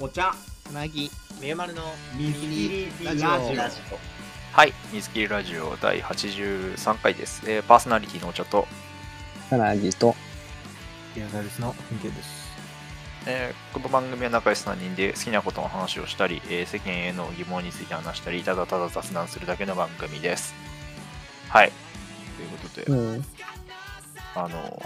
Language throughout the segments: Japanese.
お茶。つなぎ。みゆまるの水切りラジオ。はい、水切りラジオ第83回です。えーパーソナリティのお茶と、さらぎと。ピアザルスの文系です。えーこの番組は仲良し3人で好きなことの話をしたり、えー世間への疑問について話したり、ただただ雑談するだけの番組です。はい。ということで、うん。あの、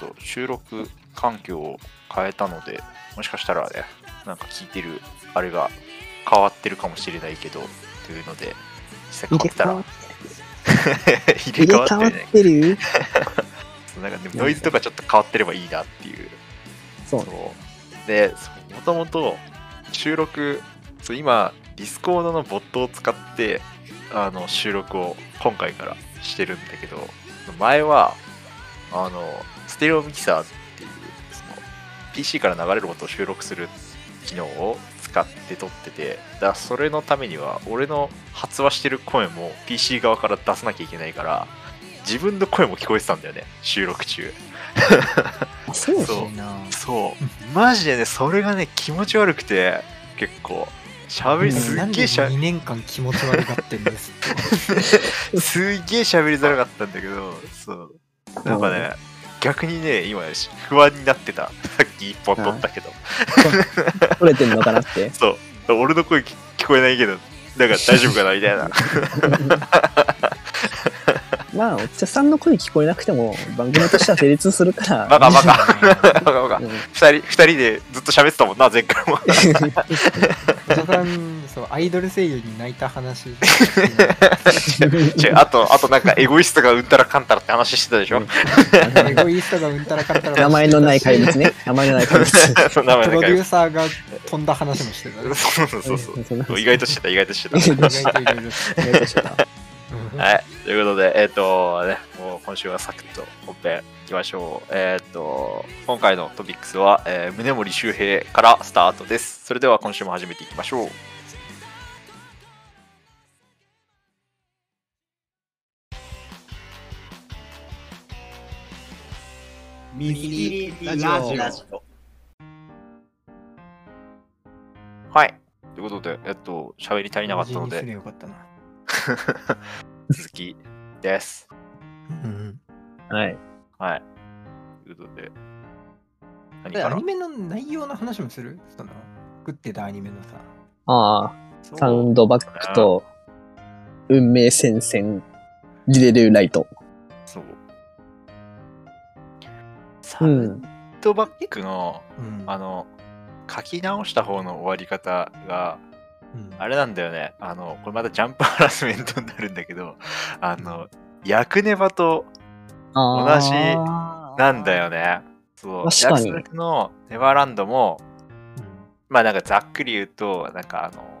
ちょっと収録環境を変えたので、もしかしたらね、なんか聞いてるあれが変わってるかもしれないけど、というので、実際変わって。たら、入入れ替わってる？なんかでもノイズとかちょっと変わってればいいなっていう。そうそう。で、もともと収録、そう今、ディスコードのボットを使ってあの収録を今回からしてるんだけど、前は、あの、ステレオミキサー PC から流れる音を収録する機能を使って撮ってて、だからそれのためには、俺の発話してる声も PC 側から出さなきゃいけないから、自分の声も聞こえてたんだよね、収録中。あそうそう。マジでね、それがね、気持ち悪くて、結構。喋りすっげえしゃ2年間気持ち悪がってんです すっげえ喋りづらかったんだけど、そう。なんかね、逆にね、今不安になってた。さっき一本取ったけど。取れてんのかなって？そう。俺の声聞聞こえないけど、だから大丈夫かなみたいな。まあお茶さんの声聞こえなくても番組としては成立するからバカバカ。バカバカう。ん二人、二人でずっと喋ってたもんな、前回も。お茶さんそうアイドル声優に泣いた話。違うあと、あとなんかエゴイストがうんたらかんたらって話してたでしょ、うん。エゴイストがうんたらかんたら名前のない怪物ね。名前のない怪物。そ の名前プロデュー。サーが飛んだ話もしてた。ね そうそうそう。そう。意外としてた、意外としてた。意外としてた。うん はい。ということで、えっ、と、ね、もう今週はサクッと本編いきましょう。えっ、と、今回のトピックスは、えー、宗森周平からスタートです。それでは今週も始めていきましょう。水切りラジオはい。ということで、えっと、喋り足りなかったので、よかったな 続きです。うんはい。はい。ということで、何アニメの内容の話もする？その作ってたアニメのさ。ああ。サウンドバックと運命戦線リレルライト。そう。サウうんンドバックの、うん。あの、書き直した方の終わり方が、うんあれなんだよね。あの、これまたジャンプハラスメントになるんだけど、あの、ヤクネバと同同じなんだよね。そう。確かにヤクネのネバーランドも、まあなんかざっくり言うと、なんかあの、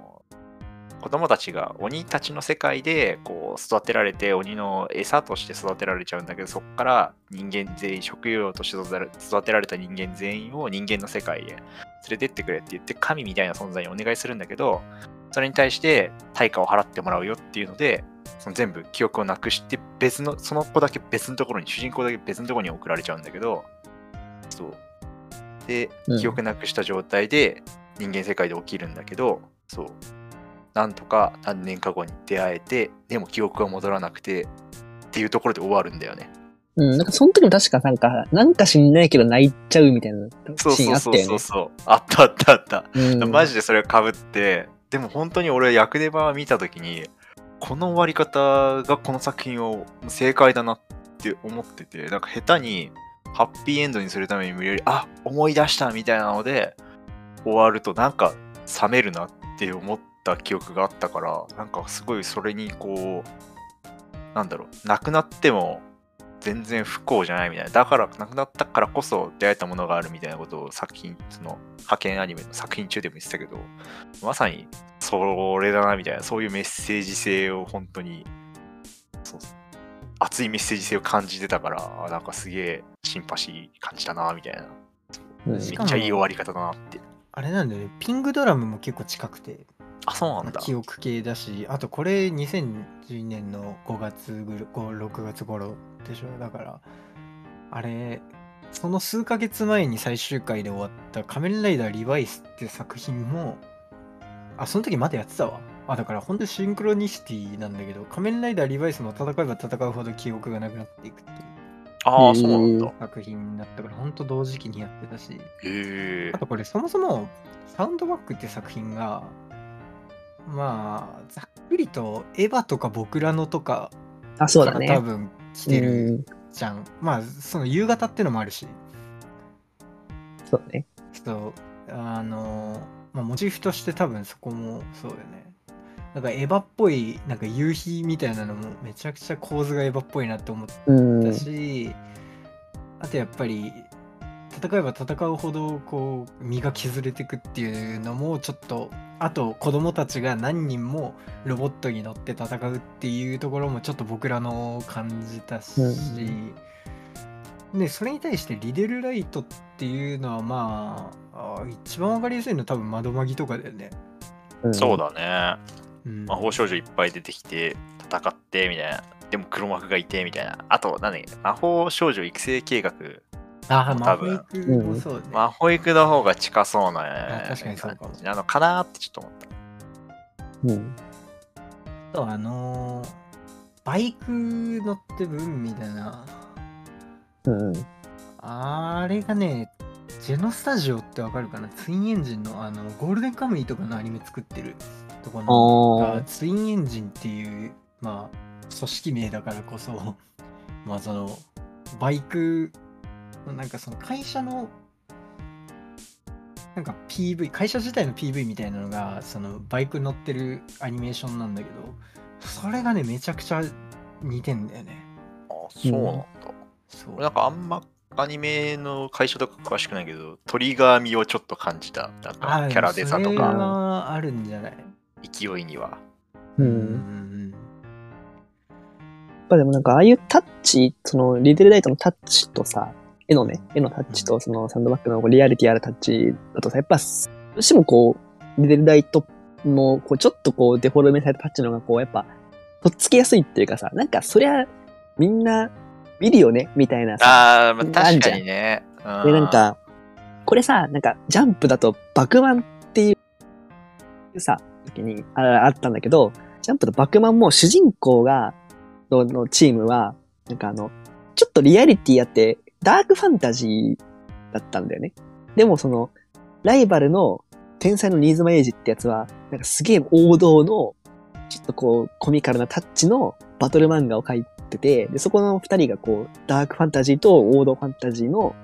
子供たちが鬼たちの世界でこう育てられて鬼の餌として育てられちゃうんだけどそこから人間全員食用として育てられた人間全員を人間の世界へ連れてってくれって言って神みたいな存在にお願いするんだけどそれに対して対価を払ってもらうよっていうのでその全部記憶をなくして別のその子だけ別のところに主人公だけ別のところに送られちゃうんだけどそう。でうん。記憶なくした状態で人間世界で起きるんだけどそう。なんとか何年か後に出会えてでも記憶が戻らなくてっていうところで終わるんだよねうん、なんかその時も確かなんか、なんか知んないけど泣いちゃうみたいなそうシーンそう。あったよね。そうそうそうあったあったあった。うん。マジでそれかぶってでも本当に俺ヤクネバ見た時にこの終わり方がこの作品を正解だなって思っててなんか下手にハッピーエンドにするために無理やりあ思い出したみたいなので終わるとなんか冷めるなって思った記憶があったからなんかすごいそれにこうなんだろうなくなっても全然不幸じゃないみたいな。だからなくなったからこそ出会えたものがあるみたいなことを作品その派遣アニメの作品中でも言ってたけどまさにそれだなみたいなそういうメッセージ性を本当にそう熱いメッセージ性を感じてたからなんかすげえシンパシー感じたなみたいな。うん。めっちゃいい終わり方だなって。あれなんだよね。ピングドラムも結構近くてあそうなんだ。記憶系だしあとこれ2010年の5月ぐる5 6月頃でしょ。だからあれその数ヶ月前に最終回で終わった「仮面ライダーリバイス」って作品もあその時まだやってたわ。あだから本当にシンクロニシティなんだけど仮面ライダーリバイスも戦えば戦うほど記憶がなくなっていくっていうああ、そうなんだ。作品だったから本当同時期にやってたし。あとこれそもそもサウンドバックって作品がまあざっくりとエヴァとか僕らのとかあ、そうだね。多分来てるじゃん。まあその夕方ってのもあるし。うんそうね。そうあのまあモチーフとして多分そこもそうよね。なんかエヴァっぽいなんか夕日みたいなのもめちゃくちゃ構図がエヴァっぽいなって思っうん。たし、あとやっぱり戦えば戦うほどこう身が削れていくっていうのもちょっとあと子供たちが何人もロボットに乗って戦うっていうところもちょっと僕らの感じたし、でそれに対してリデルライトっていうのはまああ一番わかりやすいのは多分窓マギとかだよね。うんそうだね。うん、魔法少女いっぱい出てきて、戦って、みたいな。でも黒幕がいて、みたいな。あと、何魔法少女育成計画。あ魔法多分育もそうね。魔法育の方が近そうな、あ確かにそうかもなのかなってちょっと思った。うん。あとあのーバイク乗ってブンみたいなうん。あれがね、ジェノスタジオってわかるかな？ツインエンジンのあのゴールデンカムイとかのアニメ作ってるところあがツインエンジンっていう、まあ、組織名だからこそ、まあその、バイク、なんかその会社の、なんか PV、会社自体の PV みたいなのが、そのバイク乗ってるアニメーションなんだけど、それがね、めちゃくちゃ似てんだよね。あ、そうなんだ。そう俺なんかあんまアニメの会社とか詳しくないけど、トリガー味をちょっと感じた。なんかあキャラデザとそれかはあるんじゃない？勢いには。う。うんんやっぱでもなんか、ああいうタッチ、その、リデルライトのタッチとさ、絵のね、絵のタッチと、その、サンドバッグのリアリティあるタッチだとさ、やっぱ、どうしてもこう、リデルライトの、こう、ちょっとこう、デフォルメされたタッチの方が、こう、やっぱ、とっつきやすいっていうかさ、なんか、そりゃ、みんな、見るよねみたいなさ。ああ、まあ、確じゃんかにね。で、なんか、これさ、なんか、ジャンプだと、バクマンっていうさ、時にああったんだけど、ジャンプとバクマンも主人公が、ののチームは、なんかあの、ちょっとリアリティあって、ダークファンタジーだったんだよね。でもその、ライバルの天才の新妻エイジってやつは、なんかすげえ王道の、ちょっとこう、コミカルなタッチのバトル漫画を描いてて、で、そこの二人がこう、ダークファンタジーと王道ファンタジーの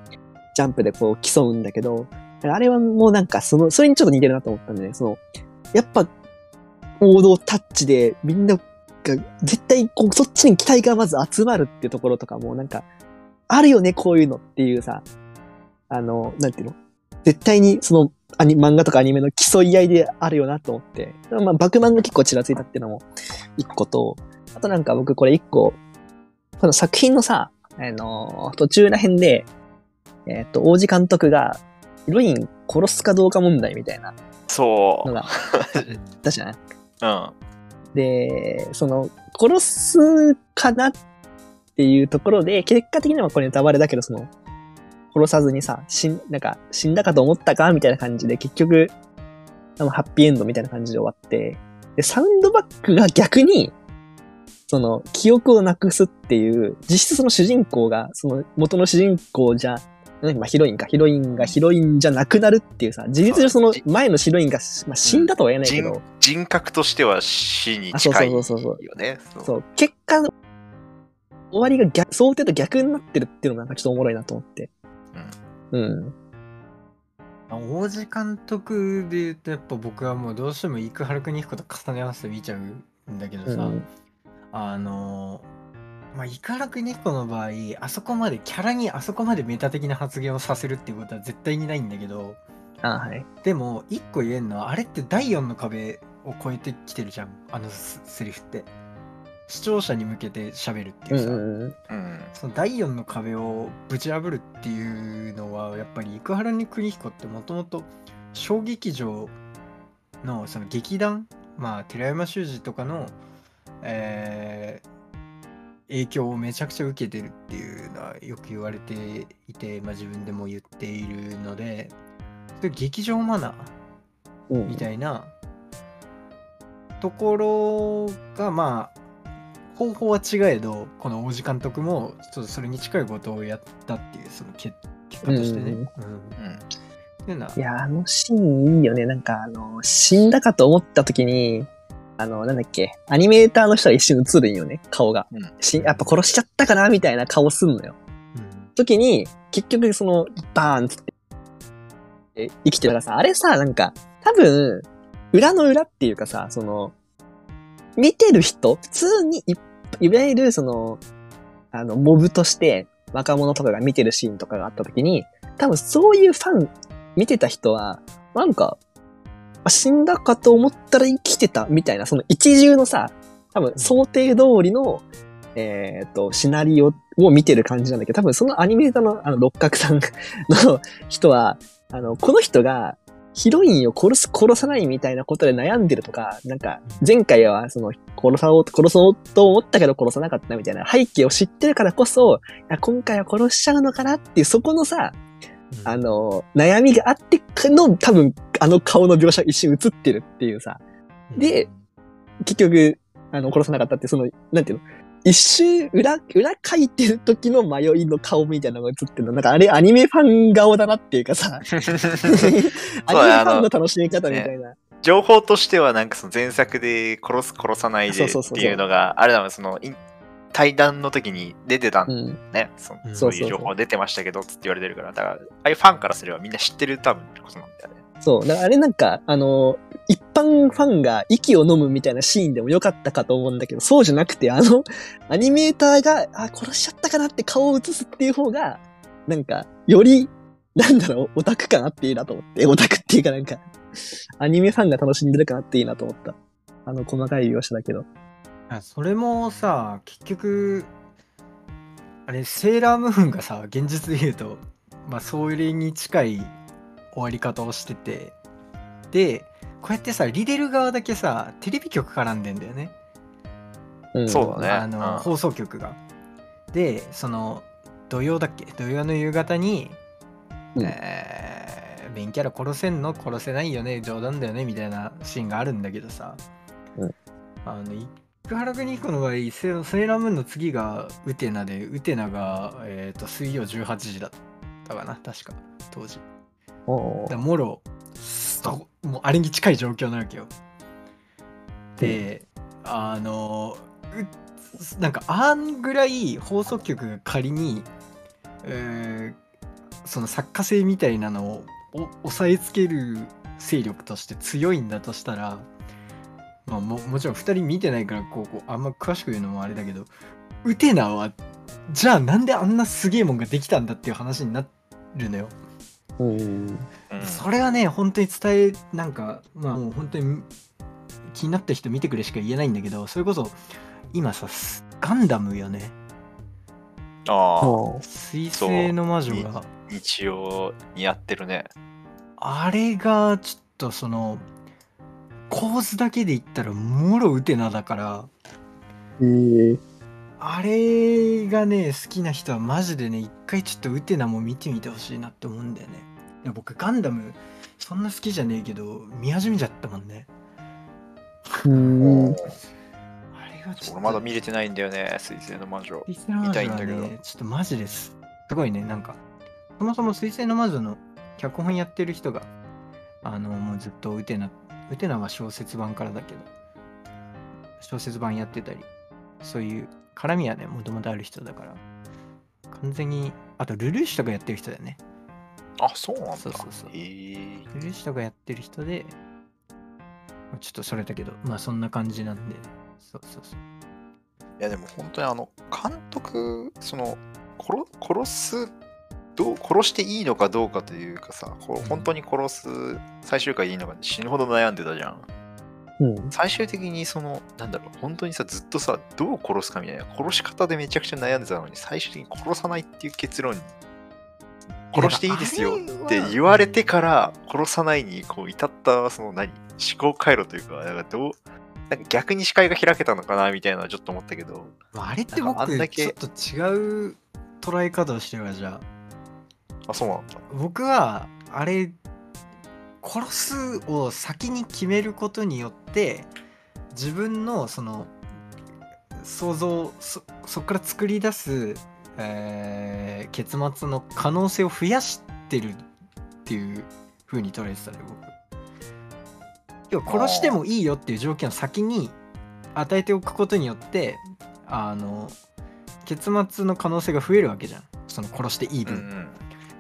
ジャンプでこう競うんだけど、あれはもうなんかその、それにちょっと似てるなと思ったんでね、その、やっぱ、王道タッチでみんなが絶対こう、そっちに期待がまず集まるっていうところとかもなんか、あるよね、こういうのっていうさ、あの、なんていうの？絶対にそのアニ漫画とかアニメの競い合いであるよなと思って、まあ、バクマンが結構ちらついたっていうのも一個と、あとなんか僕これ一個、この作品のさ、あの、途中ら辺で、えっ、と、王子監督が、ヒロイン殺すかどうか問題みたいなそのが あったじゃない？う。うん。で、その、殺すかなっていうところで、結果的にはこれネタバレだけど、その、殺さずにさ、死ん、なんか、死んだかと思ったかみたいな感じで、結局、あのハッピーエンドみたいな感じで終わって、で、サウンドバックが逆に、その、記憶をなくすっていう、実質その主人公が、その、元の主人公じゃ、まあヒロインか、ヒロインがヒロインじゃなくなるっていうさ、事実上その前のヒロインが、まあ、死んだとは言えないけど、人人格としては死に近いよそうそうそうね。そう。そう、結果、終わりが逆、想定と逆になってるっていうのがなんかちょっとおもろいなと思って。うん。王子監督で言うとやっぱ僕はもうどうしても生原邦彦と重ね合わせて見ちゃうんだけどさ、うんあのまあ生原邦彦の場合あそこまでキャラにあそこまでメタ的な発言をさせるっていうことは絶対にないんだけどあはい。でも一個言えるのはあれって第4の壁を超えてきてるじゃんあのセセリフって視聴者に向けて喋るっていうさ、うん。その第4の壁をぶち破るっていうのはやっぱり生原に邦彦ってもともと小劇場のその劇団まあ寺山修司とかの、えー影響をめちゃくちゃ受けてるっていうのはよく言われていて、まあ、自分でも言っているのでそれ劇場マナーうんみたいなところがまあ方法は違えどこの王子監督もちょっとそれに近いことをやったっていうその結結果としてね。うんうんうんいや、あのシーンいいよね。なんか、あの、死んだかと思った時に、あの、なんだっけ、アニメーターの人が一瞬映るんよね、顔が。うんしやっぱ殺しちゃったかなみたいな顔すんのよ。時に、結局その、バーンっつって、え生きてるからさ、あれさ、なんか、多分、裏の裏っていうかさ、その、見てる人、普通にい、いわゆるその、あの、モブとして、若者とかが見てるシーンとかがあった時に、多分そういうファン、見てた人は、なんか、死んだかと思ったら生きてたみたいな、その一重のさ、多分想定通りの、えっ、と、シナリオを見てる感じなんだけど、多分そのアニメーターのあの六角さんの人は、あの、この人がヒロインを殺す、殺さないみたいなことで悩んでるとか、なんか、前回はその、殺そう、殺そうと思ったけど殺さなかったみたいな背景を知ってるからこそ、いや今回は殺しちゃうのかなっていう、そこのさ、あの、悩みがあっての、多分、あの顔の描写一瞬映ってるっていうさ、で、結局、あの、殺さなかったって、その、なんていうの？一周裏、裏書いてる時の迷いの顔みたいなのが映ってるの。なんかあれアニメファン顔だなっていうかさ、アニメファンの楽しみ方みたいな。情報としてはなんかその前作で殺す殺さないでっていうのがあれだもんその対談の時に出てたんうん。ね、そうん。そういうそう。そう情報出てましたけどつって言われてるから。だからああいうファンからすればみんな知ってる多分ことなんだよねそう。だからあれなんか、あの、一般ファンが息を飲むみたいなシーンでもよかったかと思うんだけど、そうじゃなくて、あの、アニメーターが、あ、殺しちゃったかなって顔を映すっていう方が、なんか、より、なんだろう、オタク感あっていいなと思って、オタクっていうかなんか、アニメファンが楽しんでる感あっていいなと思った。あの、細かい描写だけど。あそれもさ結局あれセーラームーンがさ現実で言うとまあそれに近い終わり方をしてて。でこうやってさリデル側だけさテレビ局絡んでんだよね。うん。そうだね。あの、うん。放送局が。でその土曜だっけ？土曜の夕方に、うん。えーベンキャラ殺せんの？殺せないよね？冗談だよね？みたいなシーンがあるんだけどさ、うん。あの生原邦彦の場合セーセーラームーンの次がウテナでウテナが、えー、と水曜18時だったかな確か。当時だもろそもうあれに近い状況なわけよ。であのうなんかあんぐらい放送局が仮に、えーその作家性みたいなのをお抑えつける勢力として強いんだとしたらまあももちろん2人見てないからこうこうあんま詳しく言うのもあれだけどウテナはじゃあなんであんなすげえもんができたんだっていう話になるのよ。それはね本当に伝えなんかまあもう本当に気になった人見てくれしか言えないんだけどそれこそ今さスガンダムよね。ああおー。水星の魔女が。日曜にやってるね。あれがちょっとその構図だけで言ったらもろウテナだから。えー、あれがね好きな人はマジでね一回ちょっとウテナも見てみてほしいなって思うんだよね。いや僕ガンダムそんな好きじゃねえけど見始めちゃったもんね。うん。あれがちょっと俺まだ見れてないんだよね水星の魔女。水星の魔女は見たいんだけね、ちょっとマジです。すごいね、なんか、そもそも水星の魔女の脚本やってる人が、あの、もうずっとウテナ、ウテナは小説版からだけど、小説版やってたり、そういう絡みはね、もともとある人だから、完全に、あと、ルルーシュとかやってる人だよね。あそうなんだ。そうそうそう。ルルーシュとかやってる人で、ちょっとそれだけど、まあそんな感じなんで、そうそうそう。いやでも本当にあの監督その殺殺すどう殺していいのかどうかというかさこう本当に殺す最終回でいいのか死ぬほど悩んでたじゃんうん。最終的にそのなんだろう本当にさずっとさどう殺すかみたいな殺し方でめちゃくちゃ悩んでたのに最終的に殺さないっていう結論に殺していいですよって言われてから殺さないにこう至ったその何思考回路というかなんかどうなんか逆に視界が開けたのかなみたいなのはちょっと思ったけど、まああれってなんかあんだけ僕ちょっと違う捉え方をしてるわじゃああ、そうなんだ。僕はあれ殺すを先に決めることによって自分のその想像そそこから作り出す、えー結末の可能性を増やしてるっていう風に捉えてたね僕。要は殺してもいいよっていう条件を先に与えておくことによってあの結末の可能性が増えるわけじゃん。その殺していい分、うんうん。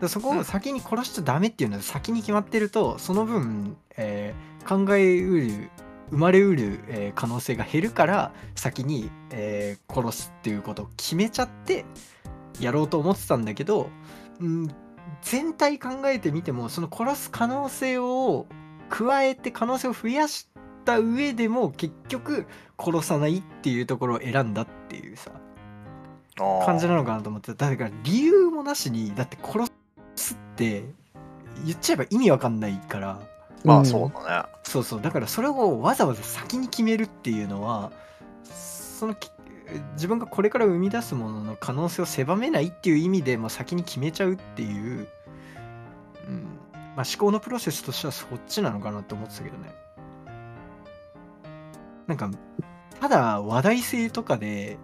でそこを先に殺しちゃダメっていうのは先に決まってるとその分、えー考えうる生まれうる、えー可能性が減るから先に、えー殺すっていうことを決めちゃってやろうと思ってたんだけど、うん、全体考えてみてもその殺す可能性を加えて可能性を増やした上でも結局殺さないっていうところを選んだっていうさ感じなのかなと思ってだから理由もなしにだって殺すって言っちゃえば意味わかんないから。まあん。そうだね。そうそう。だからそれをわざわざ先に決めるっていうのはそのき自分がこれから生み出すものの可能性を狭めないっていう意味で、まあ、先に決めちゃうっていう、うん。まあ、思考のプロセスとしてはそっちなのかなって思ってたけどね。なんかただ話題性とかで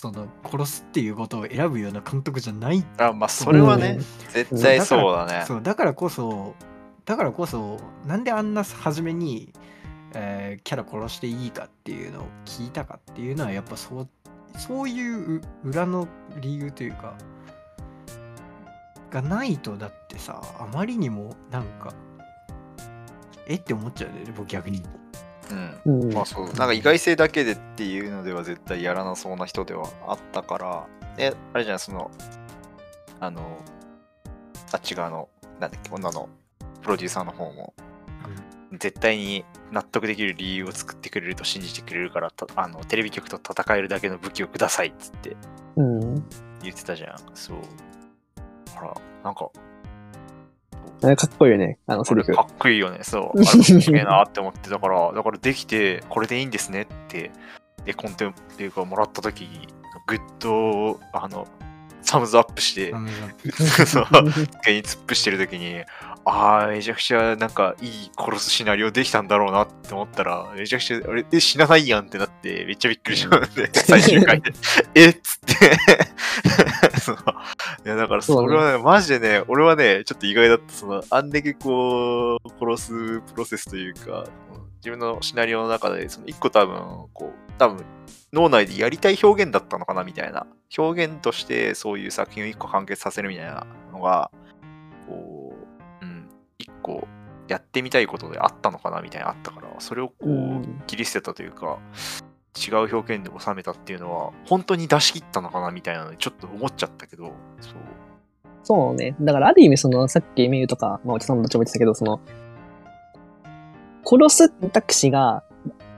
その殺すっていうことを選ぶような監督じゃないあまあそれはね、絶対そうだね。そうだからこそだからこそなんであんな初めに、えーキャラ殺していいかっていうのを聞いたかっていうのはやっぱそうそういうう裏の理由というかがないとだってさあまりにもなんかえって思っちゃうよね僕逆にうん。うんまあそう、なんか意外性だけでっていうのでは絶対やらなそうな人ではあったから、え、あれじゃない、その、あの、あっち側の、なんだっけ、女のプロデューサーの方も、絶対に納得できる理由を作ってくれると信じてくれるから、たあのテレビ局と戦えるだけの武器をくださいっつってうん。言ってたじゃん。そう。ほら、なんか、あれかっこいいよね、あのセリフか。っこいいよね。そう。あれなって思ってたから、だからできて、これでいいんですねって、で、コンテンっていうか、もらった時に、グッド、あの、サムズアップして、そう、机に突っ伏してる時に、ああ、めちゃくちゃなんかいい殺すシナリオできたんだろうなって思ったら、めちゃくちゃ、あれ、え、死なないやんってなって、めっちゃびっくりしたんで、最終回で。えっつって そう。いや、だからそれはね、マジでね、俺はね、ちょっと意外だった。その、あんだけこう、殺すプロセスというか、自分のシナリオの中で、その一個多分、こう、多分、脳内でやりたい表現だったのかなみたいな。表現としてそういう作品を一個完結させるみたいなのが、一個やってみたいことであったのかなみたいなのあったから、それをこううん切り捨てたというか、違う表現で収めたっていうのは、本当に出し切ったのかなみたいなのにちょっと思っちゃったけど、そう。そうね。だからある意味その、さっきメイユとか、まあ、お茶さんもどっちも言ってたけど、その、殺す選択肢が、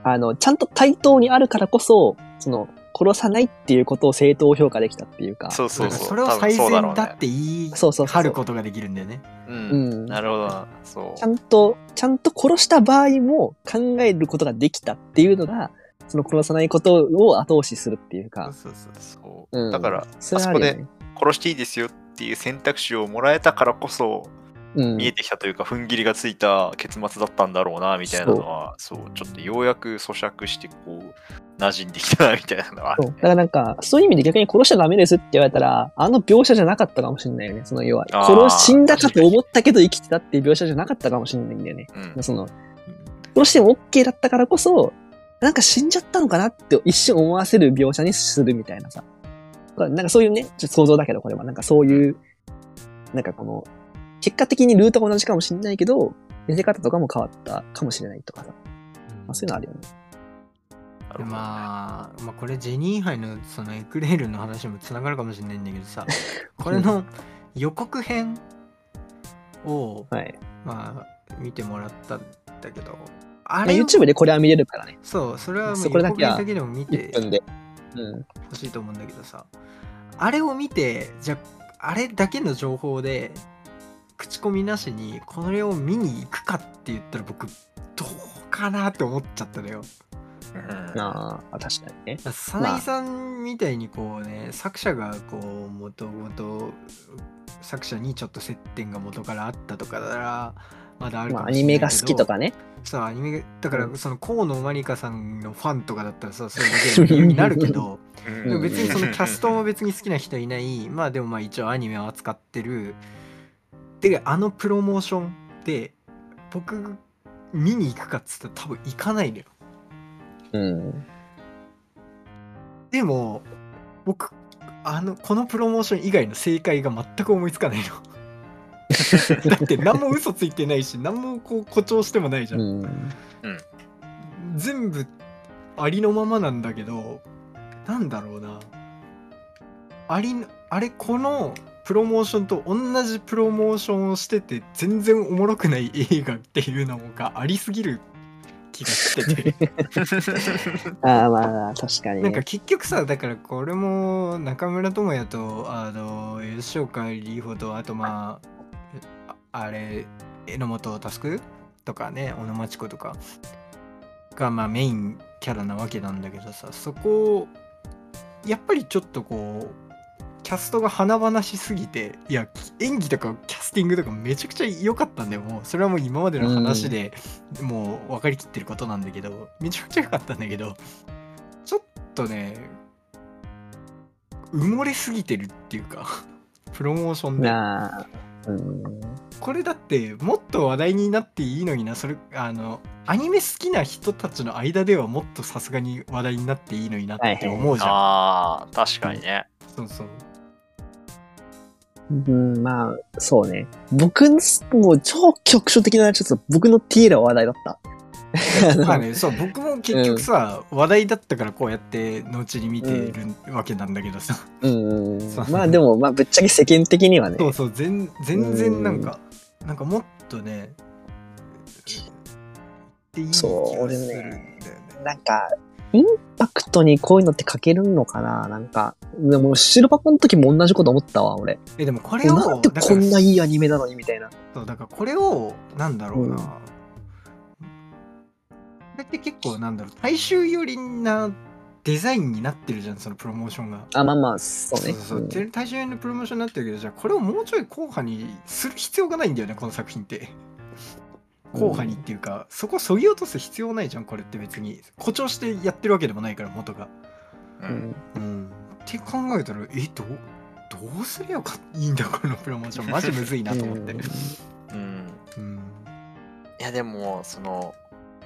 あの、ちゃんと対等にあるからこそ、その、殺さないっていうことを正当評価できたっていうか。そうそうそう。それを最そうだろうね善だって言いそうそうそう張ることができるんだよねう。うんん。なるほどな。そうちゃ。んと、ちゃんと殺した場合も考えることができたっていうのが、その殺さないことを後押しするっていうか。そうそうそううんだから、それあそこで。殺していいですよっていう選択肢をもらえたからこそ、うん。見えてきたというか、踏ん切りがついた結末だったんだろうな、みたいなのは、そうちょっとようやく咀嚼して、こう、馴染んできたな、みたいなのがあるそう。だからなんか、そういう意味で逆に殺しちゃダメですって言われたら、あの描写じゃなかったかもしれないよね。その要は、殺死んだかと思ったけど生きてたっていう描写じゃなかったかもしれないんだよね。うん。その、殺しても OK だったからこそ、なんか死んじゃったのかなって一瞬思わせる描写にするみたいなさ。なんかそういうね、想像だけどこれは、なんかそういう、なんかこの、結果的にルートが同じかもしれないけど、見せ方とかも変わったかもしれないとかさ。まあ、そういうのあるよね。まあ、まあこれジェニー杯のそのエクレールの話もつながるかもしれないんだけどさ これの予告編をはい。まあ見てもらったんだけどあまあ、れを YouTube でこれは見れるからね。そうそれはもう予告編だけでも見て1分で。うん。ほしいと思うんだけどさあれを見てじゃああれだけの情報で口コミなしにこれを見に行くかって言ったら僕どうかなって思っちゃったのよ。うん。ああ、確かにね。早苗さんみたいにこうね、作者がこうもともと作者にちょっと接点が元からあったとかならまだあるまあ、かもしれないけど、アニメが好きとかね。さアニメだからその河野まりかさんのファンとかだったらさそれだけで理由になるけど 別にそのキャストも別に好きな人いない。まあでもまあ一応アニメを扱ってるであのプロモーションって僕見に行くかっつったら多分行かないのよ。うん。でも僕あのこのプロモーション以外の正解が全く思いつかないの。だって何も嘘ついてないし何もこう誇張してもないじゃん、うん。全部ありのままなんだけどなんだろうな。ありのあれこのプロモーションと同じプロモーションをしてて全然おもろくない映画っていうのがありすぎる気がしてて ああ、まあ、確かに、ね。なんか結局さだからこれも中村智也とあの吉岡里帆とあとまあああれ榎本佑とかね小野真知子とかがまあメインキャラなわけなんだけどさそこをやっぱりちょっとこうキャストが華々しすぎていや演技とかキャスティングとかめちゃくちゃ良かったんだよ。もうそれはもう今までの話で、もう分かりきってることなんだけどめちゃくちゃ良かったんだけどちょっとね埋もれすぎてるっていうか プロモーションで。これだってもっと話題になっていいのになそれあのアニメ好きな人たちの間ではもっとさすがに話題になっていいのになって思うじゃん、ああ、確かにね。そうそううん、まあ、そうね。僕の、もう超局所的な、ちょっと僕のティーラは話題だった。まあねそう僕も結局さ、話題だったからこうやって後に見てるわけなんだけどさ、うん そう。まあでも、まあぶっちゃけ世間的にはね。そうそう全全然なんか、なんかもっとね言っていい気がするんだよねなんか、インパクトにこういうのって書けるのかな？なんか、でも白箱の時も同じこと思ったわ、俺。えでもこれをなんでこんないいアニメなのにみたいな。そうだからこれをなんだろうな、うんこれって結構なんだろう大衆寄りなデザインになってるじゃんそのプロモーションが。あ、まあまあ、そうね。そうそううんで大衆寄りのプロモーションになってるけどじゃあこれをもうちょい硬派にする必要がないんだよねこの作品って。硬派にっていうか、そこそぎ落とす必要ないじゃんこれって別に。誇張してやってるわけでもないから元が。う。うん。んうん、って考えたらえどうどうすりゃよかいいんだこのプロモーション。マジむずいなと思って。うん。うん。いやでもその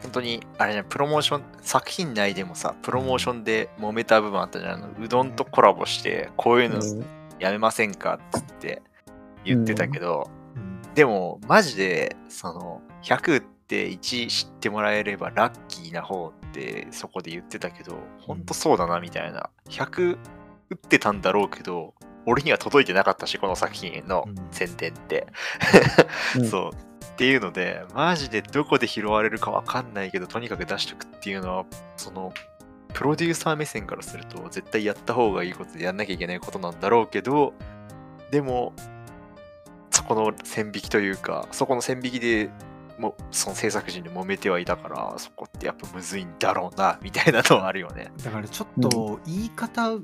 本当にあれじゃんプロモーション作品内でもさプロモーションで揉めた部分あったじゃん。あのうどんとコラボしてこういうのうん。やめませんかっつって言ってたけど、うん。でもマジでその100って1知ってもらえればラッキーな方ってそこで言ってたけど本当そうだなみたいな。100打ってたんだろうけど俺には届いてなかったしこの作品のうん。宣伝って、うん。そう。っていうのでマジでどこで拾われるかわかんないけどとにかく出しとくっていうのはそのプロデューサー目線からすると絶対やった方がいいことでやんなきゃいけないことなんだろうけどでもそこの線引きというかそこの線引きでもうその制作陣で揉めてはいたからそこってやっぱむずいんだろうなみたいなのはあるよね。だからちょっと言い方、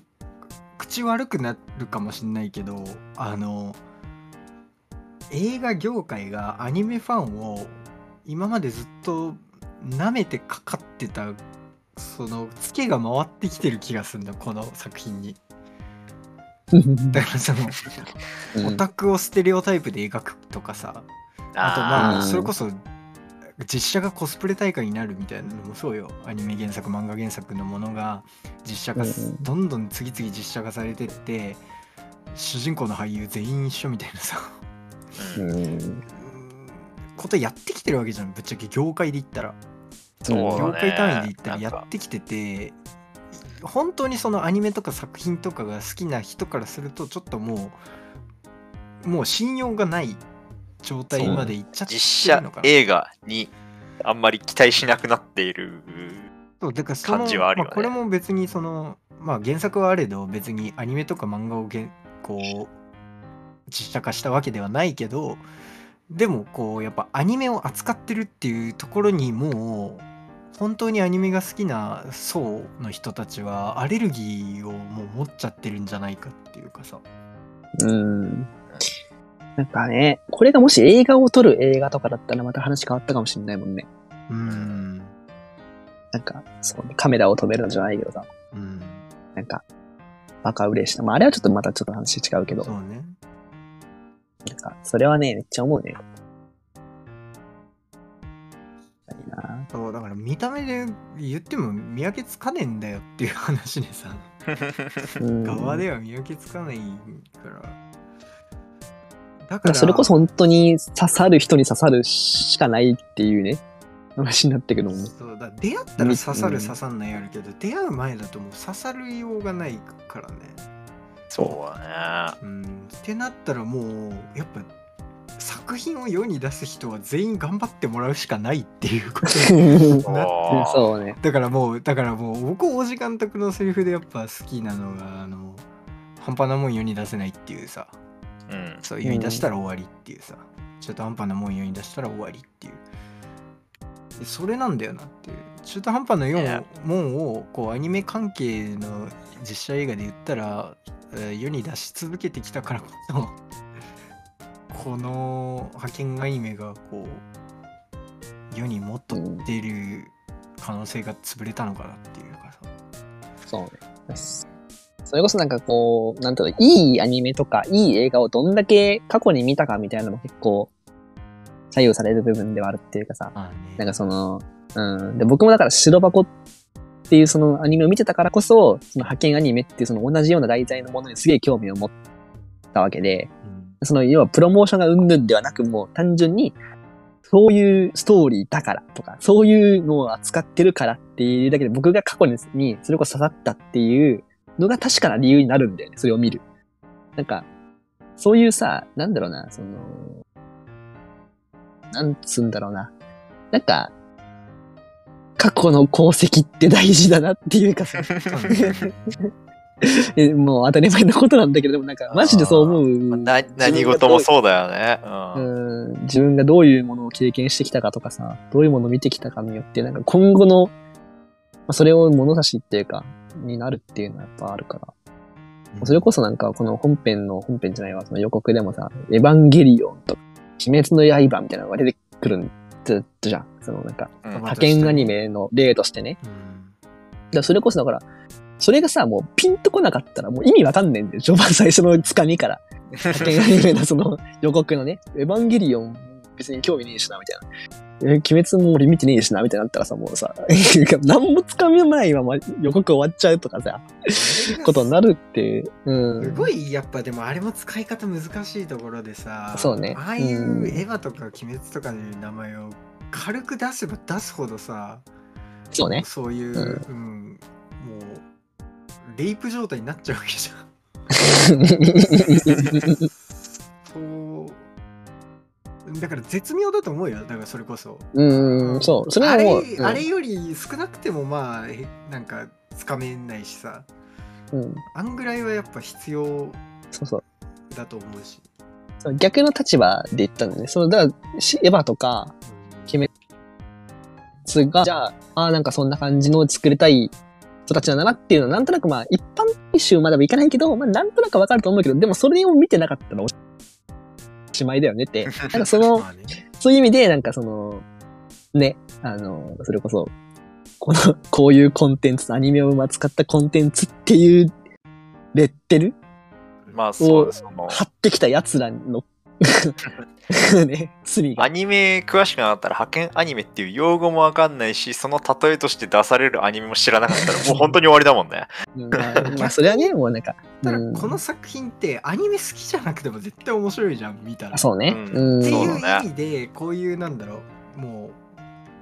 口悪くなるかもしんないけどあの映画業界がアニメファンを今までずっと舐めてかかってたそのツケが回ってきてる気がするんだこの作品に。だからそのオタクをステレオタイプで描くとかさあとまあーそれこそ実写がコスプレ大会になるみたいなのもそうよ。アニメ原作漫画原作のものが実写化すうんうん。どんどん次々実写化されてって主人公の俳優全員一緒みたいなさ。うん。ことやってきてるわけじゃんぶっちゃけ。業界で言ったら。そうだね。業界単位で言ったらやってきてて本当にそのアニメとか作品とかが好きな人からするとちょっともうもう信用がない状態までいっちゃって実写るのかな映画にあんまり期待しなくなっている。そうだからその感じはあるよねまあ、これも別にそのまあ原作はあれど別にアニメとか漫画をげんこう実写化したわけではないけどでもこうやっぱアニメを扱ってるっていうところにもう本当にアニメが好きな層の人たちはアレルギーをもう持っちゃってるんじゃないかっていうかさうん。なんかね、これがもし映画を撮る映画とかだったらまた話変わったかもしれないもんね。うんなんか、そうね、カメラを止めるのじゃないけどさ、うんなんか、バカ嬉しいな。まあ、あれはちょっとまたちょっと話違うけど、そうねなんか、それはね、めっちゃ思うね。確かにな。そうだから見た目で言っても見分けつかねえんだよっていう話でさうん側では見分けつかないからだかまあそれこそ本当に刺さる人に刺さるしかないっていうね、話になってくるもんね。そうだ出会ったら刺さるうん刺さんないあるけど、出会う前だともう刺さるようがないからねそうだね。うんってなったらもうやっぱ作品を世に出す人は全員頑張ってもらうしかないっていうことになあーそうね。だからもうだからもう僕王子監督のセリフでやっぱ好きなのがあの半端なもん世に出せないっていうさうん。そう世に出したら終わりっていうさ、中途半端なもん世に出したら終わりっていう。でそれなんだよなっていう。中途半端なよねもんをこうアニメ関係の実写映画で言ったら、えー世に出し続けてきたからこそ この派遣アニメがこう世にもっと出る可能性が潰れたのかなっていうかさ、そうね。それこそなんかこう、なんていうの、いいアニメとか、いい映画をどんだけ過去に見たかみたいなのも結構、左右される部分ではあるっていうかさ、なんかその、うん。で、僕もだから白箱っていうそのアニメを見てたからこそ、その派遣アニメっていうその同じような題材のものにすげえ興味を持ったわけで、うんその要はプロモーションがうんぬんではなく、もう単純に、そういうストーリーだからとか、そういうのを扱ってるからっていうだけで僕が過去に、にそれこそ刺さったっていうのが確かな理由になるんだよね、それを見る。なんか、そういうさ、なんだろうな、その、なんつうんだろうな。なんか、過去の功績って大事だなっていうかさ、えもう当たり前のことなんだけど、でもなんか、マジでそう思う。何事もそうだよね。うん。うん自分がどういうものを経験してきたかとかさ、どういうものを見てきたかによって、なんか今後の、まあ、それを物差しっていうか、になるっていうのはやっぱあるから。それこそなんかこの本編の、本編じゃないわ、その予告でもさ、エヴァンゲリオンとか、鬼滅の刃みたいなのが出てくるんじゃん。そのなんか、うん派遣アニメの例としてね。うんだそれこそだから、それがさ、もうピンとこなかったらもう意味わかんねえんだよ。序盤最初のつかみから。派遣アニメのその予告のね、エヴァンゲリオン別に興味ねえしな、みたいな。え、鬼滅も俺見てねえしな、みたいになったらさ、もうさ、何もつかみもないまま予告終わっちゃうとかさ、ことになるって、うん。すごいやっぱでもあれも使い方難しいところでさそうねああいううんエヴァとか鬼滅とかの名前を軽く出せば出すほどさそうね。そういう、ううんもうレイプ状態になっちゃうわけじゃん そうだから絶妙だと思うよ。だからそれこそ。うん、そう。それはあれもう、うん。あれより少なくてもまあへなんかつかめないしさ。うん、あんぐらいはやっぱ必要そうそう。だと思うし。そう。逆の立場で言ったんだよね。その、だから、しエヴァとか、つが、じゃあ、ああ、なんかそんな感じの作りたい人たちなんだなっていうのは、なんとなくまあ、一般大衆まではいかないけど、まあ、なんとなくわかると思うけど、でもそれを見てなかったらおしまいだよねって。なんかそのそういう意味で、なんかその、ね、あの、それこそ、この、こういうコンテンツ、アニメを使ったコンテンツっていうレッテルまあそう貼ってきた奴らの、ね、罪がア。ニメ詳しくなかったら派遣アニメっていう用語もわかんないし、その例えとして出されるアニメも知らなかったらもう本当に終わりだもんね。うんまあ、まあ、それはね、もうなんか、ただうんこの作品ってアニメ好きじゃなくても絶対面白いじゃん見たら。あそうね。ううんん。っていう意味でこういうなんだろうもう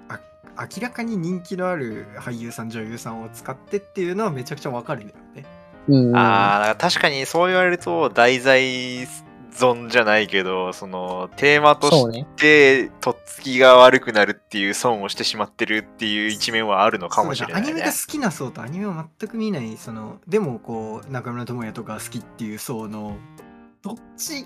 あ明らかに人気のある俳優さん女優さんを使ってっていうのはめちゃくちゃわかるんだよね。うん。ああ、確かにそう言われると題材損じゃないけど、そのテーマとし。てとっつきが悪くなるっていう損をしてしまってるっていう一面はあるのかもしれないね。アニメが好きな層とアニメを全く見ないそのでもこう中村智也とか好きっていう層のどっち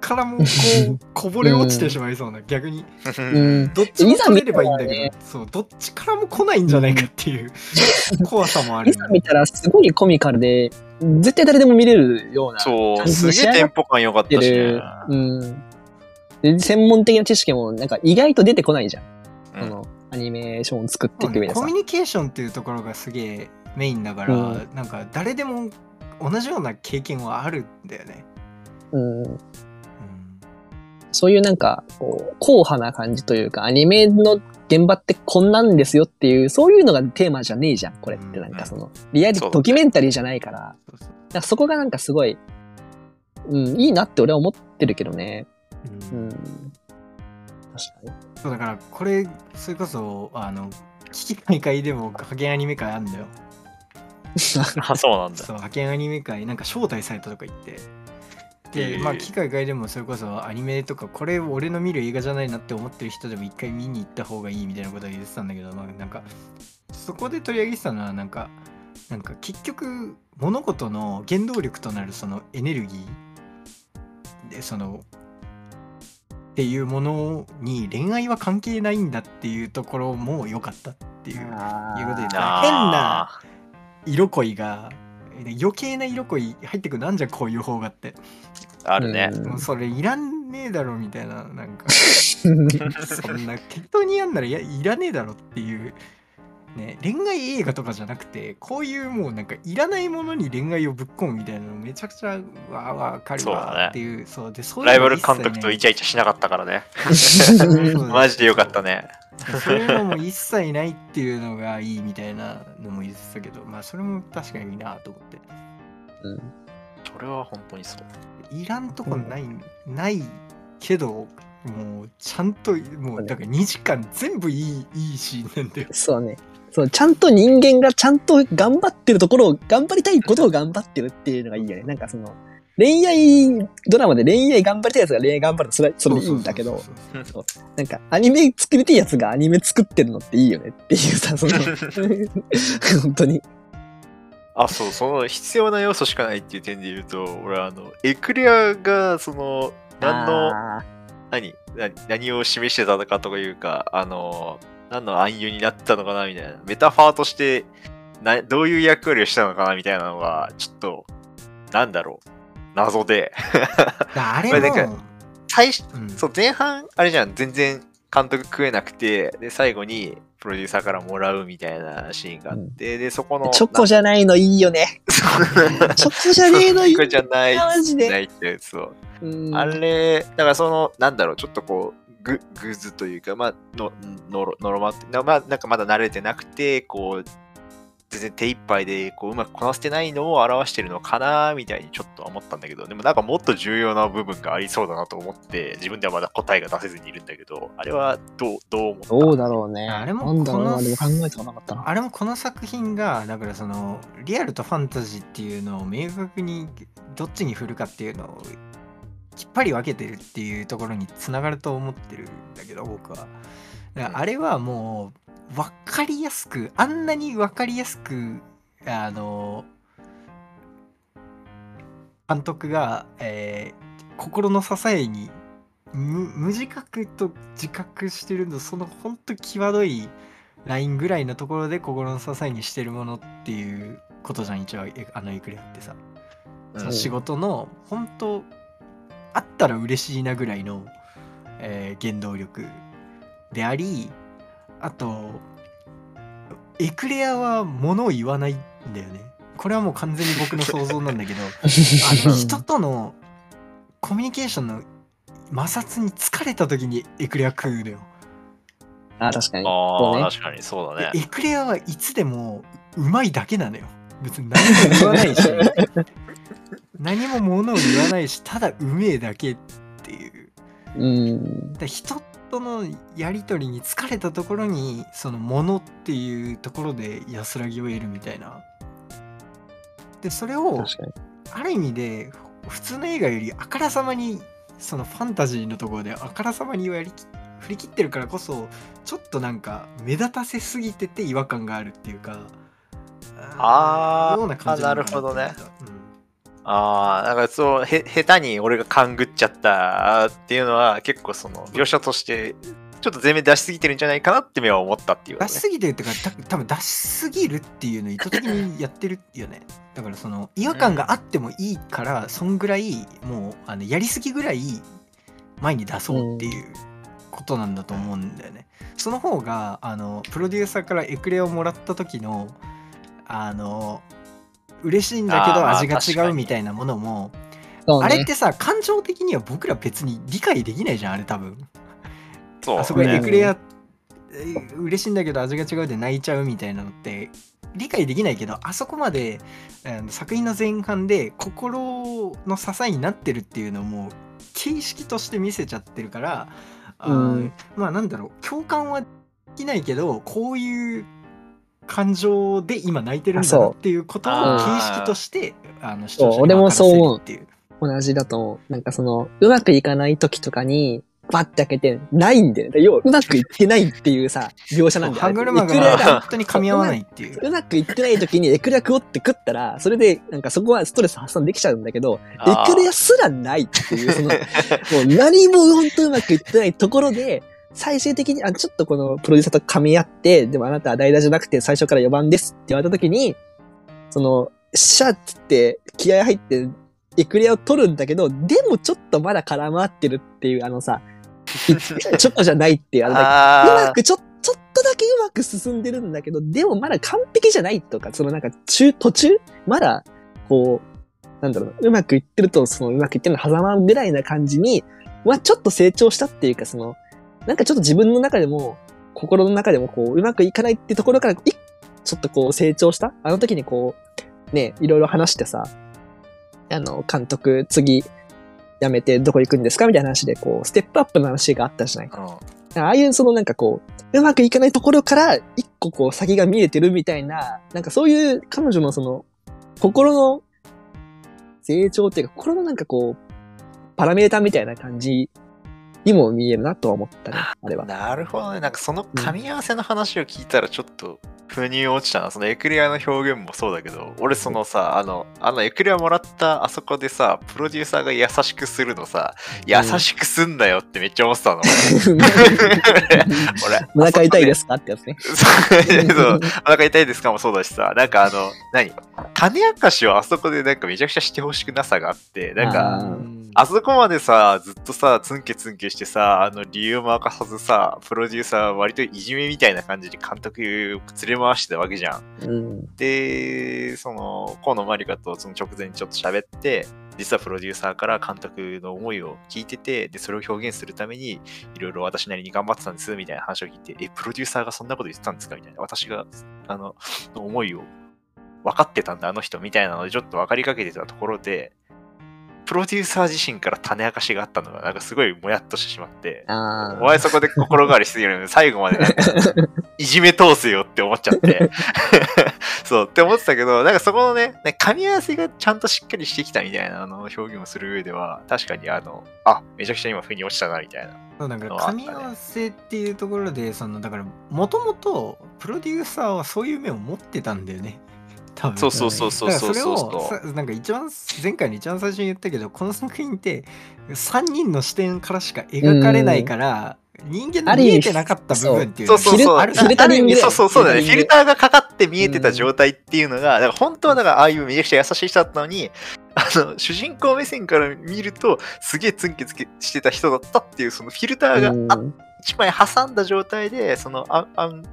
からもこうこぼれ落ちてしまいそうな 逆にうん。どっちも見取れればいいんだけどそうどっちからも来ないんじゃないかっていう怖さもあるいざ見たらすごいコミカルで、絶対誰でも見れるような。そう、すげえテンポ感良かったしね。うん。で専門的な知識もなんか意外と出てこないじゃん。うんそのアニメーションを作っていく上でさコミ。ュニケーションっていうところがすげえメインだから、うんなんか誰でも同じような経験はあるんだよね。うん。うんそういうなんか、こう、硬派な感じというか、アニメの現場ってこんなんですよっていう、そういうのがテーマじゃねえじゃん、これってなんかその、リアリ、ドキュメンタリーじゃないから、そうそこがなんかすごい、うん、いいなって俺は思ってるけどね。ううんん。確かに。そうだからこれそれこそあの危機大会でも派遣アニメ会あんだよ。あ、そうなんだ。そう派遣アニメ会なんか招待されたとか言って。で、へーまあ機会会でもそれこそアニメとかこれ俺の見る映画じゃないなって思ってる人でも一回見に行った方がいいみたいなことは言ってたんだけど、まあ、なんかそこで取り上げてたのはなんかなんか結局物事の原動力となるそのエネルギーでそのっていうものに恋愛は関係ないんだっていうところも良かったっていういうことで変なあ色恋が余計な色恋入ってくるなんじゃこういう方がって。ーあるね。うん。もうそれいらんねえだろみたいななんか。そんな適当にやんならいやいらねえだろっていうね恋愛映画とかじゃなくてこういうもうなんかいらないものに恋愛をぶっ込むみたいなのめちゃくちゃわわかるそうだねわっていうそうでそういうライバル監督とイチャイチャしなかったからね。マジでよかったね。そういうのも一切ないっていうのがいいみたいなのも言ってたけどまあそれも確かにいいなと思ってうんそれは本当にそう。いらんとこない、ないけどもうちゃんともうだから2時間全部いいいいシーンなんだよそうね。そう、ちゃんと人間がちゃんと頑張ってるところを、頑張りたいことを頑張ってるっていうのがいいよね。なんかその、恋愛ドラマで恋愛頑張りたいやつが恋愛頑張るとそれそれでいいんだけど、なんかアニメ作りたいやつがアニメ作ってるのっていいよねっていうさ、その、本当に。あ、そう、その必要な要素しかないっていう点で言うと、俺あの、エクレアが、その、何の、あ何何何を示してたのかとかいうか、あの、何の暗喩になってたのかなみたいな、メタファーとしてな、どういう役割をしたのかなみたいなのが、ちょっと、なんだろう、謎で。あれこれなんも、最初、うん。そう、前半、あれじゃん、全然監督食えなくて、で、最後にプロデューサーからもらうみたいなシーンがあって、で、そこの、ーチョコじゃないのいいよね。チョコじゃねえのいい。チョコじゃない、マジで。ないって、そう。うん。あれ、だからその、なんだろう、ちょっとこう、ググズというか、まあ、の、のろ、のろままあ、なんかまだ慣れてなくて、こう、全然手一杯で、こう、うまくこなせてないのを表してるのかな、みたいにちょっと思ったんだけど、でもなんかもっと重要な部分がありそうだなと思って、自分ではまだ答えが出せずにいるんだけど、あれはどう、どう思った？どうだろうね。あれもこのでも考えてこなかったな。あれもこの作品がだからそのリアルとファンタジーっていうのを明確にどっちに振るかっていうの？をきっぱり分けてるっていうところにつながると思ってるんだけど僕は。だからあれはもう分かりやすくあんなに分かりやすくあの監督が、えー心の支えに無無自覚と自覚してるのそのほんと際どいラインぐらいのところで心の支えにしてるものっていうことじゃん一応えあのイクレアってさ、仕事の本当あったら嬉しいなぐらいの、えー原動力でありあとエクレアは物を言わないんだよねこれはもう完全に僕の想像なんだけど あの人とのコミュニケーションの摩擦に疲れた時にエクレア食うのよあ、確かに。ああ、そうね。確かにそうだね。でエクレアはいつでもうまいだけなのよ別に何も言わないし 何も物を言わないしただうめえだけっていううん。で人とのやり取りに疲れたところにその物っていうところで安らぎを得るみたいなでそれを。ある意味で普通の映画よりあからさまにそのファンタジーのところであからさまにやりき振り切ってるからこそちょっとなんか目立たせすぎてて違和感があるっていうかあーような感じなのかあなるほどねああ、だからそう、へ、下手に俺が勘ぐっちゃったっていうのは結構その描写として、ちょっと全面出しすぎてるんじゃないかなって目は思ったっていう、ね。出しすぎてるってかた多分出しすぎるっていうの意図的に。やってるよねだからその違和感があってもいいから、そんぐらいもうあのやりすぎぐらい前に。出そうっていうことなんだと思うんだよね、その方があのプロデューサーからエクレをもらった時のあの嬉しいんだけど味が違うみたいなものもあれってさ感情的には僕ら別に理解できないじゃんあれ多分。そう、あそこエクレア、えー嬉しいんだけど味が違うで泣いちゃうみたいなのって理解できないけどあそこまで、あの作品の前半で心の支えになってるっていうのも形式として見せちゃってるから、うん。まあなんだろう共感はできないけどこういう感情で今泣いてるんだなっていうことを形式としてあの視聴者に俺もそう思う分せるっていう。同じだと思う。なんかその、うまくいかない時とかに、バッて開けて、ないんだよね。要は、うまくいってないっていうさ、描写なんだよ、歯車が本当に噛み合わないっていう。うまくいってない時にエクレア食おうって食ったら、それで、なんかそこはストレス発散できちゃうんだけど、エクレアすらないっていう、その、もう何も本当うまくいってないところで、最終的に、あ、ちょっとこのプロデューサーと噛み合って、でもあなたは代打じゃなくて最初から4番ですって言われた時に、その、シャッつって気合入ってエクレアを取るんだけど、でもちょっとまだ絡まってるっていう、あのさ、ちょっとじゃないっていう、あの、うあまくちょ、ちょっとだけうまく進んでるんだけど、でもまだ完璧じゃないとか、そのなんか中、途中まだ、こう、なんだろうな、うまくいってると、そのうまくいってるの狭間ぐらいな感じに、はちょっと成長したっていうか、その、なんかちょっと自分の中でも、心の中でもこう、うまくいかないってところから、いちょっとこう成長した？あの時にこう、ね、いろいろ話してさ、あの、監督、次、辞めてどこ行くんですか？みたいな話で、こう、ステップアップの話があったじゃない？うん。ああいうそのなんかこう、うまくいかないところから一個こう先が見えてるみたいな、なんかそういう彼女のその、心の成長っていうか、心のなんかこう、パラメータみたいな感じにも見えるなとは思ったね、あれは。なるほどね。なんかその噛み合わせの話を聞いたらちょっと腑に落ちたな。そのエクレアの表現もそうだけど、俺そのさ、あの、あのエクレアもらったあそこでさ、プロデューサーが優しくするのさ、優しくすんだよってめっちゃ思ってたの。俺。お腹痛いですすかってやつね。そうお腹痛いですかもそうだしさ、なんかあの、何？種明かしをあそこでなんかめちゃくちゃしてほしくなさがあって、なんあか、ーあそこまでさ、ずっとさ、ツンケツンケしてさ、あの理由も明かさずさ、プロデューサーは割といじめみたいな感じで監督を連れ回してたわけじゃん。うん。で、その、河野まりかとその直前にちょっと喋って、実はプロデューサーから監督の思いを聞いてて、で、それを表現するために、いろいろ私なりに頑張ってたんです、みたいな話を聞いて、え、プロデューサーがそんなこと言ってたんですかみたいな。私が、あの、の思いを分かってたんだ、あの人、みたいなので、ちょっと分かりかけてたところで、プロデューサー自身から種明かしがあったのが、なんかすごいもやっとしてしまって、あお前そこで心変わりしすぎるので、最後まで いじめ通すよって思っちゃって。そうって思ってたけど、なんかそこのね、ね噛み合わせがちゃんとしっかりしてきたみたいなあの表現をする上では、確かにあの、あ、めちゃくちゃ今腑に落ちたなみたいな。そうなんか噛み合わせっていうところでそのだからもともとプロデューサーはそういう目を持ってたんだよね多分。そうそうそうそうそうそうなんか一番前回の一番最初に言ったけどこの作品って3人の視点からしか描かれないから、人間の見えてなかった部分っていうそうそうそう。フィルタリングだよそうそうそう。だね。フィルタターがかかって見えてた状態っていうのが、だから本当はだからああいうめちゃくちゃ優しい人だったのに、あの、主人公目線から見ると、すげえツンケツケしてた人だったっていう、そのフィルターがあうん一枚挟んだ状態で、そのアン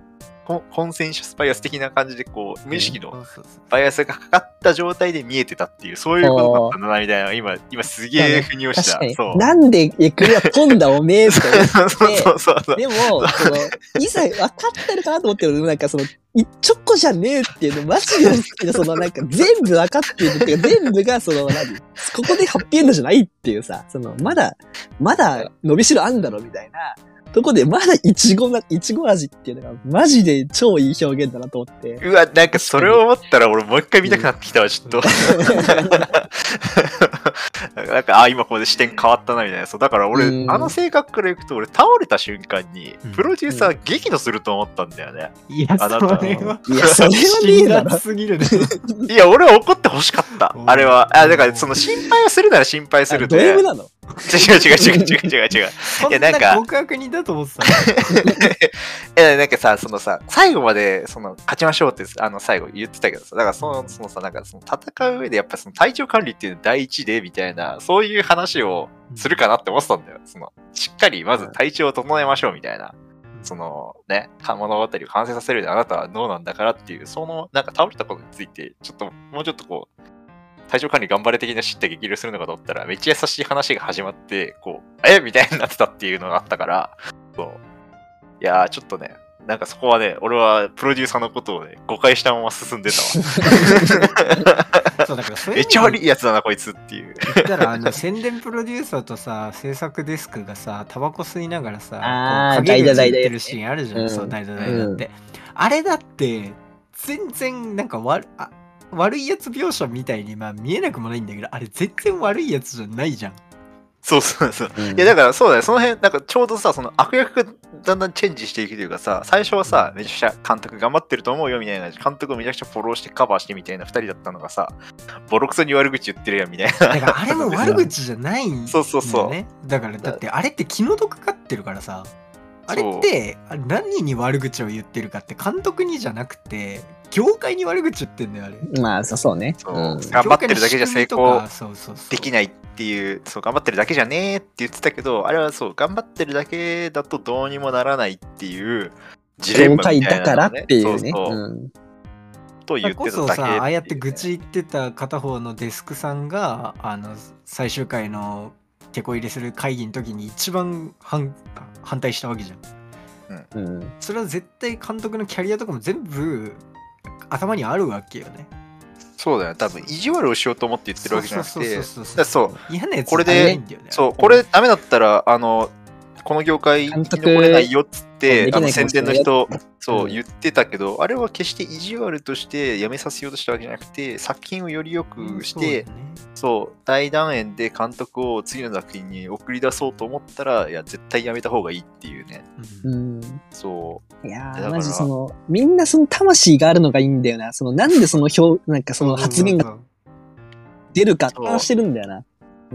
コンセンシャスバイアス的な感じで、こう、無意識のバイアスがかかった状態で見えてたっていう、そういうことだったんだな、みたいな、今、今すげえ腑に落ちた。確かにそ。う。なんでエクレア飛んだおめえとか言って。でも、その、いざ分かってるかなと思ってるなんかその、一チョコじゃねえっていうの、マジで、そのなんか全部分かってるっていうか、全部がその、何？ここでハッピーエンドじゃないっていうさ、その、まだ、まだ伸びしろあんだろみたいな、とこで、まだイチゴな、イチゴ味っていうのが、マジで超いい表現だなと思って。うわ、なんかそれを思ったら俺もう一回見たくなってきたわ、ちょっと。なんか、あ、今ここで視点変わったな、みたいな。そう、だから俺、うんあの性格からいくと、俺倒れた瞬間にうん、プロデューサー激怒すると思ったんだよね。いやあなたそれはいや、それはねえ辛だろ辣。すぎるねいや、俺は怒って欲しかっったあれは、あ、だからその心配をするなら心配するで。ド M なの？違う違う違う違う違う違う。いやなんかな極悪人だと思ってたいや、なんかさ、そのさ、最後まで、その、勝ちましょうって、あの、最後言ってたけどさ、だからその、そのさ、なんかその、戦う上で、やっぱその、体調管理っていうの第一で、みたいな、そういう話をするかなって思ってたんだよ。その、しっかり、まず体調を整えましょう、みたいな。その、ね、か物語を完成させるで、あなたはどうなんだからっていう、その、なんか倒れたことについて、ちょっと、もうちょっとこう、体調管理頑張れ的な知って激励するのかと思ったら、めっちゃ優しい話が始まって、こう、え？みたいになってたっていうのがあったから、そう。いやー、ちょっとね、なんかそこはね、俺はプロデューサーのことをね、誤解したまま進んでたわ。そうだからそういうめっちゃ悪いやつだな、こいつっていう。言ったらあの宣伝プロデューサーとさ制作デスクがさタバコ吸いながらさあ代打代打言ってるシーンあるじゃん、うんそう代打代打って、あれだって全然なんか悪あ悪いやつ描写みたいにまあ見えなくもないんだけどあれ全然悪いやつじゃないじゃんそうそうそう。うんいや、だからそうだよ、その辺、なんかちょうどさ、その悪役がだんだんチェンジしていくというかさ、最初はさ、めちゃくちゃ監督頑張ってると思うよみたいな、監督をめちゃくちゃフォローしてカバーしてみたいな2人だったのがさ、ボロクソに悪口言ってるやんみたいな。だからあれも悪口じゃないんだよねそうそうそうだからだってあれって気の毒がってるからさあれってあれ何に悪口を言ってるかって監督にじゃなくて業界に悪口言ってんだよあれ。まあ、そうそうね。そう。うん。頑張ってるだけじゃ成功そうそうそう。できないっていう、そう、頑張ってるだけじゃねえって言ってたけど、あれはそう、頑張ってるだけだとどうにもならないっていう、ジレン業マ界だからみたいなのをっていうね。そうそう。うん。と言だからこそってただけさああやって愚痴言ってた片方のデスクさんがあの最終回の手こ入れする会議の時に一番反反対したわけじゃん。うん。それは絶対監督のキャリアとかも全部頭にあるわけよね。そうだよ、多分意地悪をしようと思って言ってるわけじゃなくて、そうこれでそう、これダメだったら、あの、この業界生き残れないよっつって、あの宣伝の人、そううん言ってたけど、あれは決して意地悪としてやめさせようとしたわけじゃなくて、作品をより良くして、そう大団円で監督を次の作品に送り出そうと思ったら、いや、絶対やめた方がいいっていうね。うんうん。そいやー、マジその、みんなその魂があるのがいいんだよな。その、なんでその表、なんかその発言が出るか、してるんだよな。う。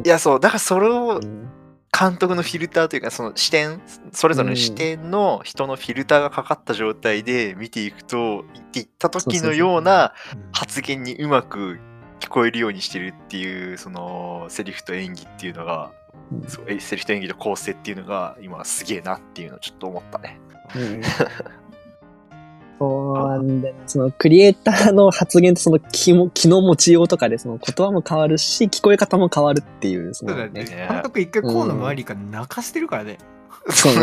いや、そう、だからそれをうん監督のフィルターというか、その視点、それぞれの視点の人のフィルターがかかった状態で見ていくと、言っていった時のような発言にうまく聞こえるようにしてるっていう、そのセリフと演技っていうのが、うん。そうえセリフと演技と構成っていうのが今すげえなっていうのをちょっと思ったね。うん そうなんだよな。そのクリエイターの発言とその気も気の持ちようとかでその言葉も変わるし、聞こえ方も変わるっていう、そうだよねね。監督一回河野周りから泣かしてるからねそうね。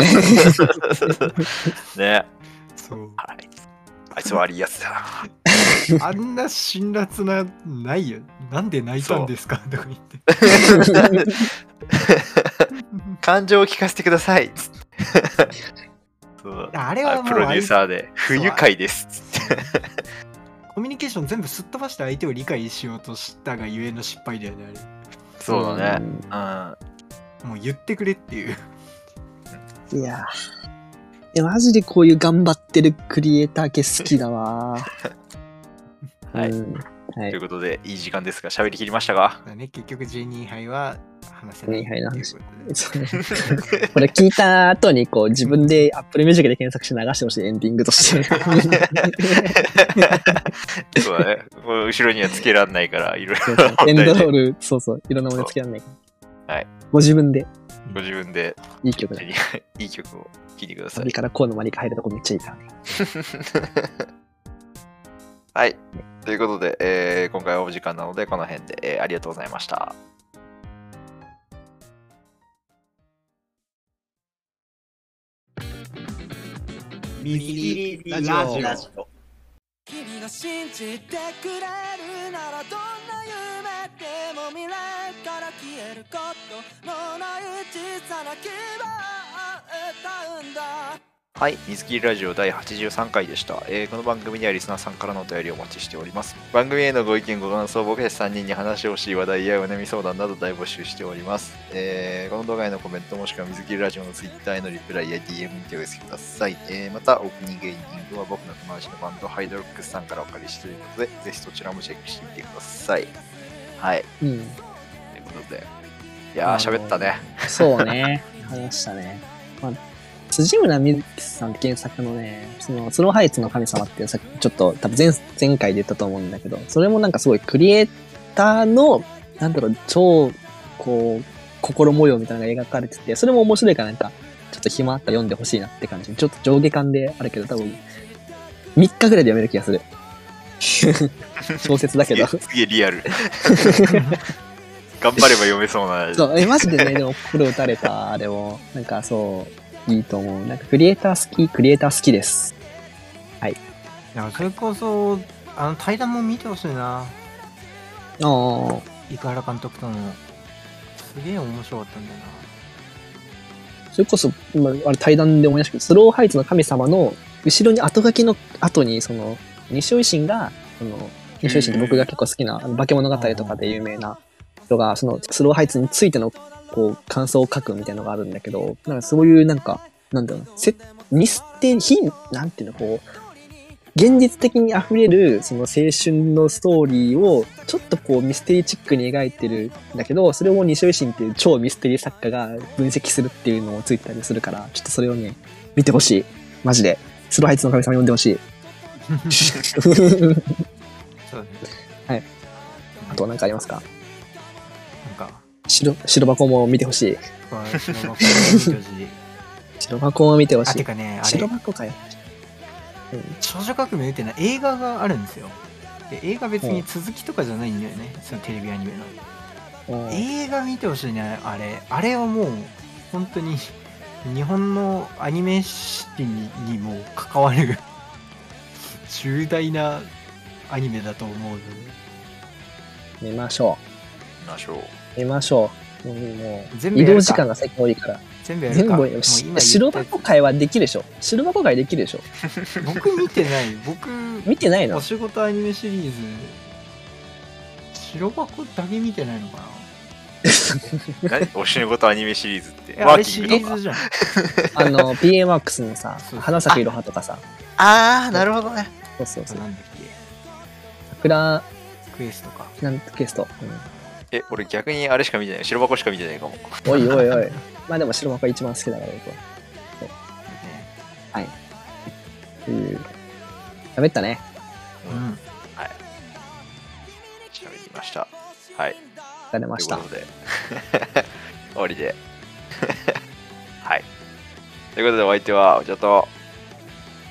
ね。そうはい。あいつ悪いやつだな。あんな辛辣なないよなんで泣いたんですかとか言って 感情を聞かせてください。そうあれはもうあプロデューサーで、不愉快です。つってコミュニケーション全部すっ飛ばして相手を理解しようとしたがゆえの失敗だよねそうだね。んうん。あれもう言ってくれっていういやマジでこういう頑張ってるクリエイター系好きだわー。はいうんはいという。ことで、いい時間ですが、喋りきりましたが。だね、結局 J2 杯は話せない12杯の話これ聞いた後にこう自分で Apple Music で検索して流してほしいエンディングとして。そうだね。後ろにはつけらんないから、いろいろエンドロール、そうそう、いろんなものつけられないから。はい。ご自分でご自分でいい曲だ。いい曲を聴いてください。サビからこうのマリカ入るとこめっちゃいいからね。はい。ということで、えー今回はお時間なので、この辺で、えーありがとうございました。ミスリラジオ。君が信じてくれるならどんな夢でも未来から消えることのない小さな希望を歌うんだはい、水切りラジオ第83回でした、えーこの番組ではリスナーさんからのお便りをお待ちしております。番組へのご意見、ご感想、僕たち3人に話をしい話題やお悩み相談など大募集しております。えーこの動画へのコメントもしくは水切りラジオの Twitter へのリプライや DM にてお寄せください。えーまた、オープニングエンディングは僕の友達のバンドハイドロックスさんからお借りしているので、ぜひそちらもチェックしてみてください。はい。うん。ということで。いやー、喋ったね。そうね。話したね。まあ、辻村美月さんって原作のね、その、スローハイツの神様っていうさ、ちょっと多分前、前回で言ったと思うんだけど、それもなんかすごいクリエイターの、なんだろう、超、こう、心模様みたいなのが描かれてて、それも面白いからなんか、ちょっと暇あったら読んでほしいなって感じ。ちょっと上下感であるけど、多分、3日ぐらいで読める気がする。小説だけど。すげえすげえリアル。頑張れば読めそうな。そう、え、マジでね、でも心打たれた、でも、なんかそう、いいと思う。なんかクリエイター好き、クリエイター好きです。い。やそれこそあの対談も見てほしいな。ああ、生原監督との。すげえ面白かったんだよな。それこそ、今、あれ対談で思い出したけど、スローハイツの神様の後ろに後書きの後に、その、西尾維新が、その、西尾維新って僕が結構好きな、あの化け物語とかで有名な人が、その、スローハイツについての、こう、感想を書くみたいなのがあるんだけど、なんかそういう、なんか、なんだろうな、せミステリー、非、なんていうの、こう、現実的に溢れる、その青春のストーリーを、ちょっとこうミステリーチックに描いてるんだけど、それを西尾維新っていう超ミステリー作家が分析するっていうのをついてたりするから、ちょっとそれをね、見てほしい。マジで。スローハイツの神様読んでほしい。そうだねあとなんかありますか？白、白箱も見てほしい。白箱見てほしい。白箱も見てほあしてい。かねあれ。白箱かよ。少女革命ってのは映画があるんですよ。で映画別に続きとかじゃないんだよね。そのテレビアニメの。うん。映画見てほしいねあれ。あれはもう本当に日本のアニメシティににも関わる 重大なアニメだと思う。ので見ましょ見ましょう。う。見ましょう。もうもう移動時間が最近多いから。全部やるかもう全部白箱会はできるでしょ。白箱会できるでしょ。つ 僕見てない僕見てないの？お仕事アニメシリーズ白箱だけ見てないのかな？何？おしのことアニメシリーズって。えあワーキングとか？リーズじゃん あの、PMX のさそう、花咲いろはとかさ、あー、なるほどね。そうそうそう。なんだっ桜、けクエストかなんクエスト。え、俺逆にあれしか見てない。白箱しか見てないかも。うん、おいおいおい。まあでも白箱が一番好きだから僕は。ねっていう。喋ったね。うん喋りました。はい。疲れましたというこ。とで、終わりで。はい。ということで、お相手は、お茶と、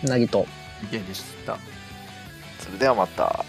うなぎと。いやでしたそれではまた。